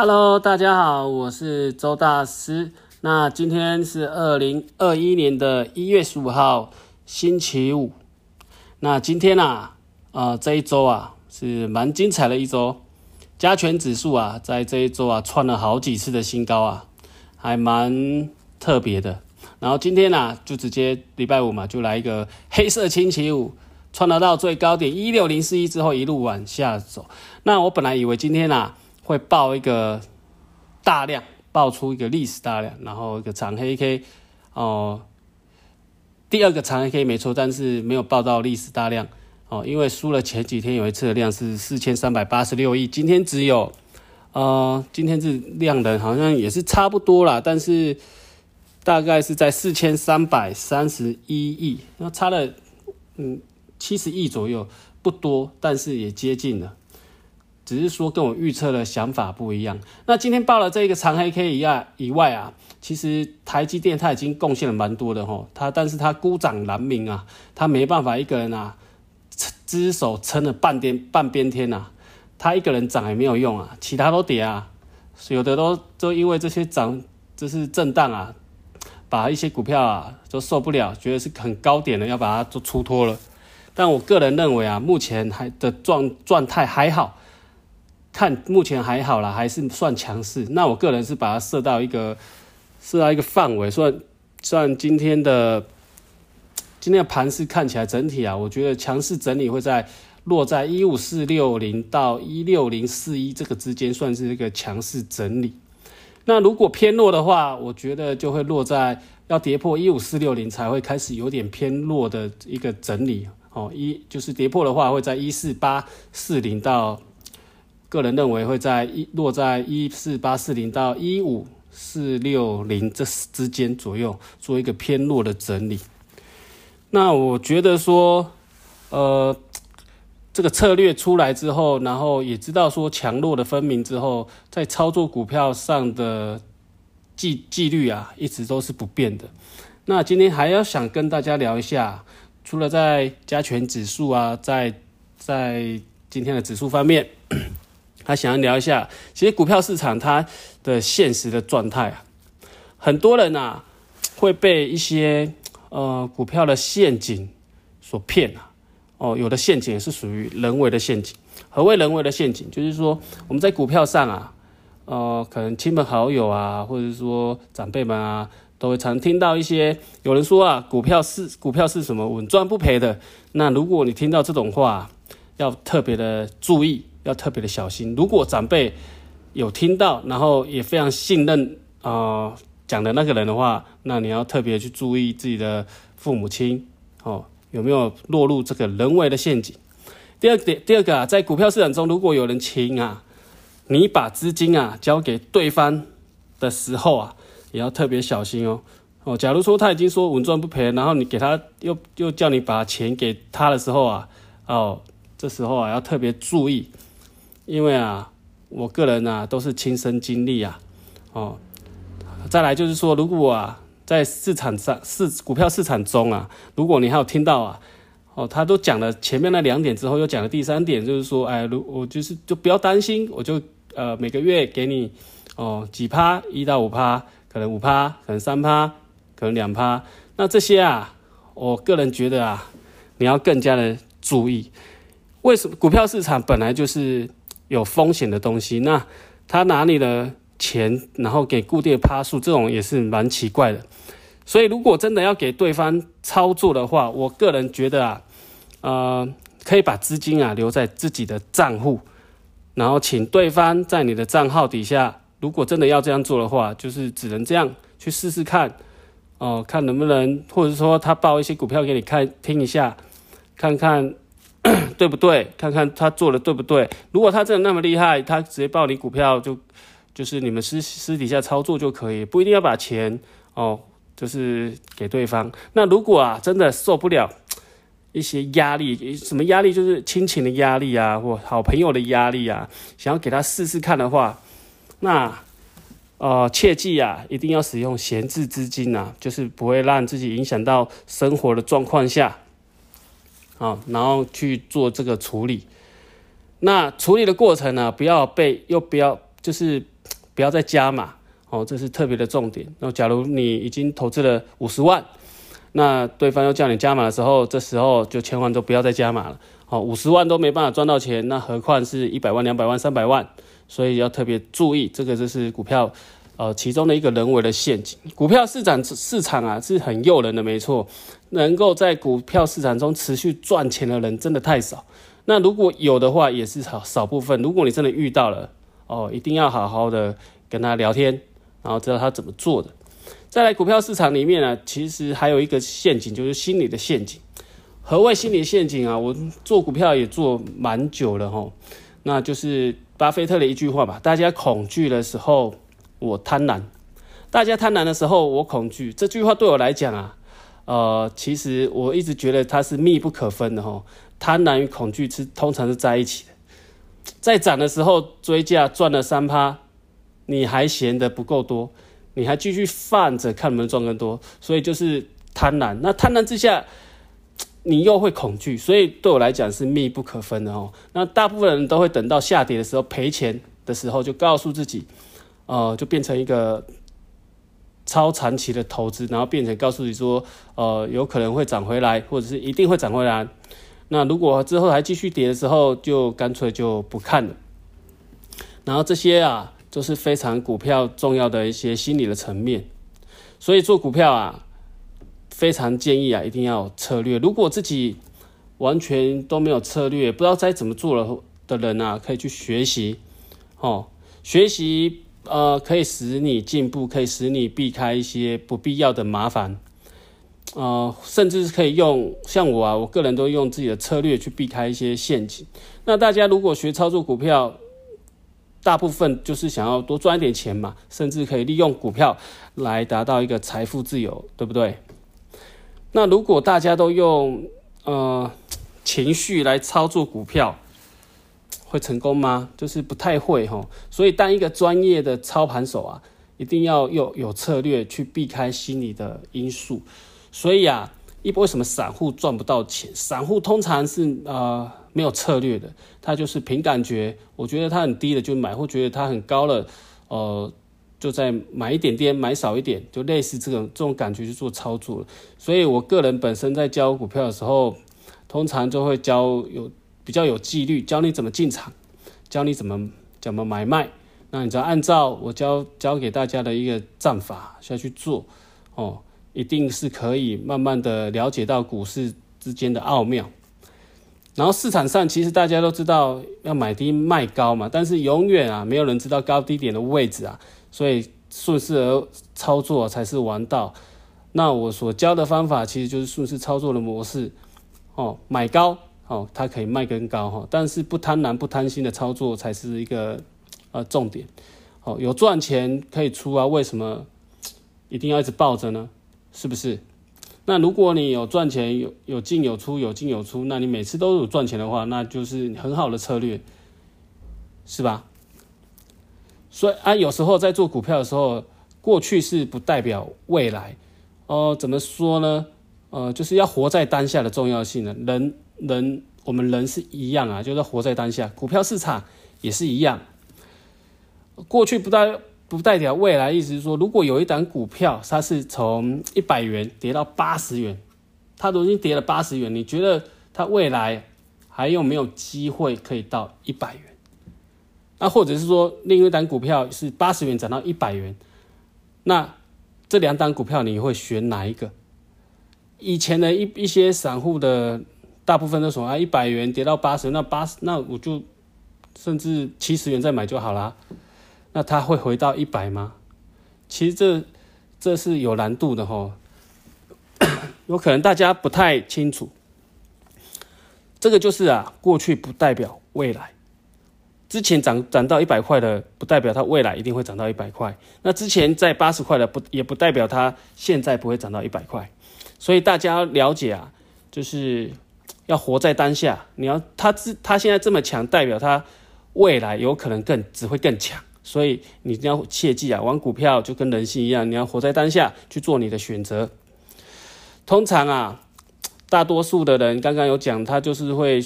Hello，大家好，我是周大师。那今天是二零二一年的一月十五号，星期五。那今天啊，呃，这一周啊是蛮精彩的一周，加权指数啊在这一周啊创了好几次的新高啊，还蛮特别的。然后今天呢，就直接礼拜五嘛，就来一个黑色星期五，创得到最高点一六零四一之后一路往下走。那我本来以为今天啊。会爆一个大量，爆出一个历史大量，然后一个长黑 K，哦，第二个长黑 K 没错，但是没有爆到历史大量哦，因为输了前几天有一次的量是四千三百八十六亿，今天只有，呃，今天是量的好像也是差不多啦，但是大概是在四千三百三十一亿，那差了嗯七十亿左右，不多，但是也接近了。只是说跟我预测的想法不一样。那今天报了这个长黑 K 以外以外啊，其实台积电它已经贡献了蛮多的吼。它但是它孤掌难鸣啊，它没办法一个人啊，只手撑了半边半边天呐。它一个人涨也没有用啊，其他都跌啊。有的都都因为这些涨就是震荡啊，把一些股票啊都受不了，觉得是很高点的，要把它都出脱了。但我个人认为啊，目前还的状状态还好。看目前还好啦，还是算强势。那我个人是把它设到一个设到一个范围，算算今天的今天的盘势看起来整体啊，我觉得强势整理会在落在一五四六零到一六零四一这个之间，算是一个强势整理。那如果偏弱的话，我觉得就会落在要跌破一五四六零才会开始有点偏弱的一个整理哦。一就是跌破的话，会在一四八四零到。个人认为会在一落在一四八四零到一五四六零这之间左右做一个偏弱的整理。那我觉得说，呃，这个策略出来之后，然后也知道说强弱的分明之后，在操作股票上的纪纪律啊，一直都是不变的。那今天还要想跟大家聊一下，除了在加权指数啊，在在今天的指数方面。他想要聊一下，其实股票市场它的现实的状态啊，很多人呐会被一些呃股票的陷阱所骗啊。哦，有的陷阱是属于人为的陷阱。何谓人为的陷阱？就是说我们在股票上啊，呃，可能亲朋好友啊，或者说长辈们啊，都会常听到一些有人说啊，股票是股票是什么稳赚不赔的。那如果你听到这种话，要特别的注意。要特别的小心。如果长辈有听到，然后也非常信任啊讲的那个人的话，那你要特别去注意自己的父母亲哦，有没有落入这个人为的陷阱。第二点，第二个啊，在股票市场中，如果有人请啊，你把资金啊交给对方的时候啊，也要特别小心哦哦。假如说他已经说稳赚不赔，然后你给他又又叫你把钱给他的时候啊，哦，这时候啊要特别注意。因为啊，我个人啊都是亲身经历啊，哦，再来就是说，如果啊在市场上市股票市场中啊，如果你还有听到啊，哦，他都讲了前面那两点之后，又讲了第三点，就是说，哎，如我就是就不要担心，我就呃每个月给你哦几趴一到五趴，可能五趴，可能三趴，可能两趴，那这些啊，我个人觉得啊，你要更加的注意，为什么股票市场本来就是。有风险的东西，那他拿你的钱，然后给固定趴数，这种也是蛮奇怪的。所以，如果真的要给对方操作的话，我个人觉得啊，呃，可以把资金啊留在自己的账户，然后请对方在你的账号底下。如果真的要这样做的话，就是只能这样去试试看，哦，看能不能，或者说他报一些股票给你看听一下，看看。对不对？看看他做的对不对？如果他真的那么厉害，他直接报你股票就就是你们私私底下操作就可以，不一定要把钱哦，就是给对方。那如果啊真的受不了一些压力，什么压力？就是亲情的压力啊，或好朋友的压力啊，想要给他试试看的话，那呃切记啊，一定要使用闲置资金啊，就是不会让自己影响到生活的状况下。啊，然后去做这个处理。那处理的过程呢，不要被又不要，就是不要再加码哦，这是特别的重点。那假如你已经投资了五十万，那对方要叫你加码的时候，这时候就千万都不要再加码了。哦，五十万都没办法赚到钱，那何况是一百万、两百万、三百万？所以要特别注意，这个就是股票，呃，其中的一个人为的陷阱。股票市场市场啊是很诱人的，没错。能够在股票市场中持续赚钱的人真的太少。那如果有的话，也是少少部分。如果你真的遇到了，哦，一定要好好的跟他聊天，然后知道他怎么做的。再来，股票市场里面呢，其实还有一个陷阱，就是心理的陷阱。何谓心理陷阱啊？我做股票也做蛮久了哈，那就是巴菲特的一句话吧：大家恐惧的时候，我贪婪；大家贪婪的时候，我恐惧。这句话对我来讲啊，呃，其实我一直觉得它是密不可分的哈。贪婪与恐惧是通常是在一起的，在涨的时候追价赚了三趴，你还嫌得不够多，你还继续放着看能不能赚更多，所以就是贪婪。那贪婪之下，你又会恐惧，所以对我来讲是密不可分的哦。那大部分人都会等到下跌的时候赔钱的时候，就告诉自己，呃，就变成一个超长期的投资，然后变成告诉你说，呃，有可能会涨回来，或者是一定会涨回来。那如果之后还继续跌的时候，就干脆就不看了。然后这些啊，都是非常股票重要的一些心理的层面。所以做股票啊，非常建议啊，一定要策略。如果自己完全都没有策略，不知道该怎么做了的人啊，可以去学习哦。学习呃，可以使你进步，可以使你避开一些不必要的麻烦。呃，甚至是可以用像我啊，我个人都用自己的策略去避开一些陷阱。那大家如果学操作股票，大部分就是想要多赚一点钱嘛，甚至可以利用股票来达到一个财富自由，对不对？那如果大家都用呃情绪来操作股票，会成功吗？就是不太会哈。所以当一个专业的操盘手啊，一定要有有策略去避开心理的因素。所以啊，一为什么散户赚不到钱？散户通常是呃没有策略的，他就是凭感觉，我觉得它很低了就买，或觉得它很高了，呃，就在买一点点，买少一点，就类似这种这种感觉去做操作。所以我个人本身在教股票的时候，通常就会教有比较有纪律，教你怎么进场，教你怎么怎么买卖。那你只要按照我教教给大家的一个战法下去做，哦。一定是可以慢慢的了解到股市之间的奥妙，然后市场上其实大家都知道要买低卖高嘛，但是永远啊没有人知道高低点的位置啊，所以顺势而操作才是王道。那我所教的方法其实就是顺势操作的模式哦，买高哦，它可以卖更高哈，但是不贪婪不贪心的操作才是一个呃重点哦，有赚钱可以出啊，为什么一定要一直抱着呢？是不是？那如果你有赚钱，有有进有出，有进有出，那你每次都有赚钱的话，那就是很好的策略，是吧？所以啊，有时候在做股票的时候，过去是不代表未来。哦，怎么说呢？呃，就是要活在当下的重要性呢。人人我们人是一样啊，就是活在当下。股票市场也是一样，过去不代。不代表未来，意思是说，如果有一档股票，它是从一百元跌到八十元，它都已经跌了八十元，你觉得它未来还有没有机会可以到一百元？那或者是说，另一档股票是八十元涨到一百元，那这两档股票你会选哪一个？以前的一一些散户的大部分都说啊，一百元跌到八十，那八十那我就甚至七十元再买就好啦。那它会回到一百吗？其实这这是有难度的哈，有可能大家不太清楚。这个就是啊，过去不代表未来。之前涨涨到一百块的，不代表它未来一定会涨到一百块。那之前在八十块的，不也不代表它现在不会涨到一百块。所以大家了解啊，就是要活在当下。你要他自他现在这么强，代表他未来有可能更只会更强。所以你一定要切记啊，玩股票就跟人性一样，你要活在当下去做你的选择。通常啊，大多数的人刚刚有讲，他就是会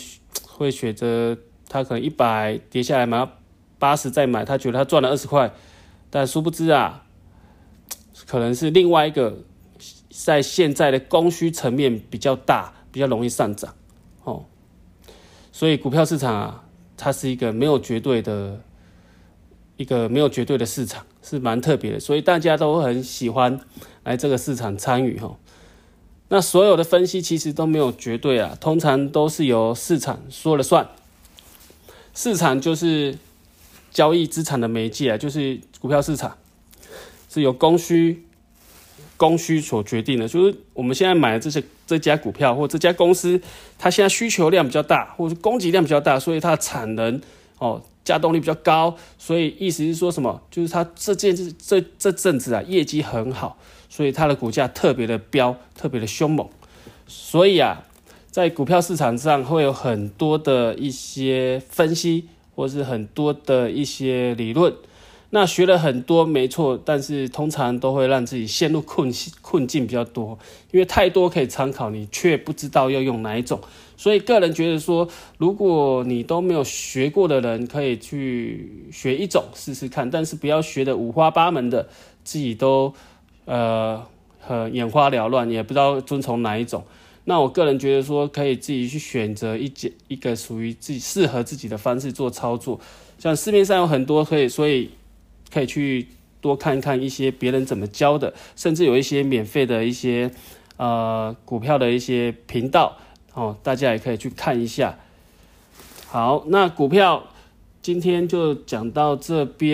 会选择他可能一百跌下来买八十再买，他觉得他赚了二十块，但殊不知啊，可能是另外一个在现在的供需层面比较大，比较容易上涨哦。所以股票市场啊，它是一个没有绝对的，一个没有绝对的市场，是蛮特别的。所以大家都很喜欢来这个市场参与哈。那所有的分析其实都没有绝对啊，通常都是由市场说了算。市场就是交易资产的媒介啊，就是股票市场是由供需供需所决定的。就是我们现在买的这些这家股票或这家公司，它现在需求量比较大，或者是供给量比较大，所以它的产能哦，加动力比较高。所以意思是说什么？就是它这件这这这阵子啊，业绩很好。所以它的股价特别的飙，特别的凶猛。所以啊，在股票市场上会有很多的一些分析，或是很多的一些理论。那学了很多没错，但是通常都会让自己陷入困困境比较多，因为太多可以参考，你却不知道要用哪一种。所以个人觉得说，如果你都没有学过的人，可以去学一种试试看，但是不要学的五花八门的，自己都。呃，很眼花缭乱，也不知道遵从哪一种。那我个人觉得说，可以自己去选择一节一个属于自己适合自己的方式做操作。像市面上有很多可以，所以可以去多看看一些别人怎么教的，甚至有一些免费的一些呃股票的一些频道哦，大家也可以去看一下。好，那股票今天就讲到这边。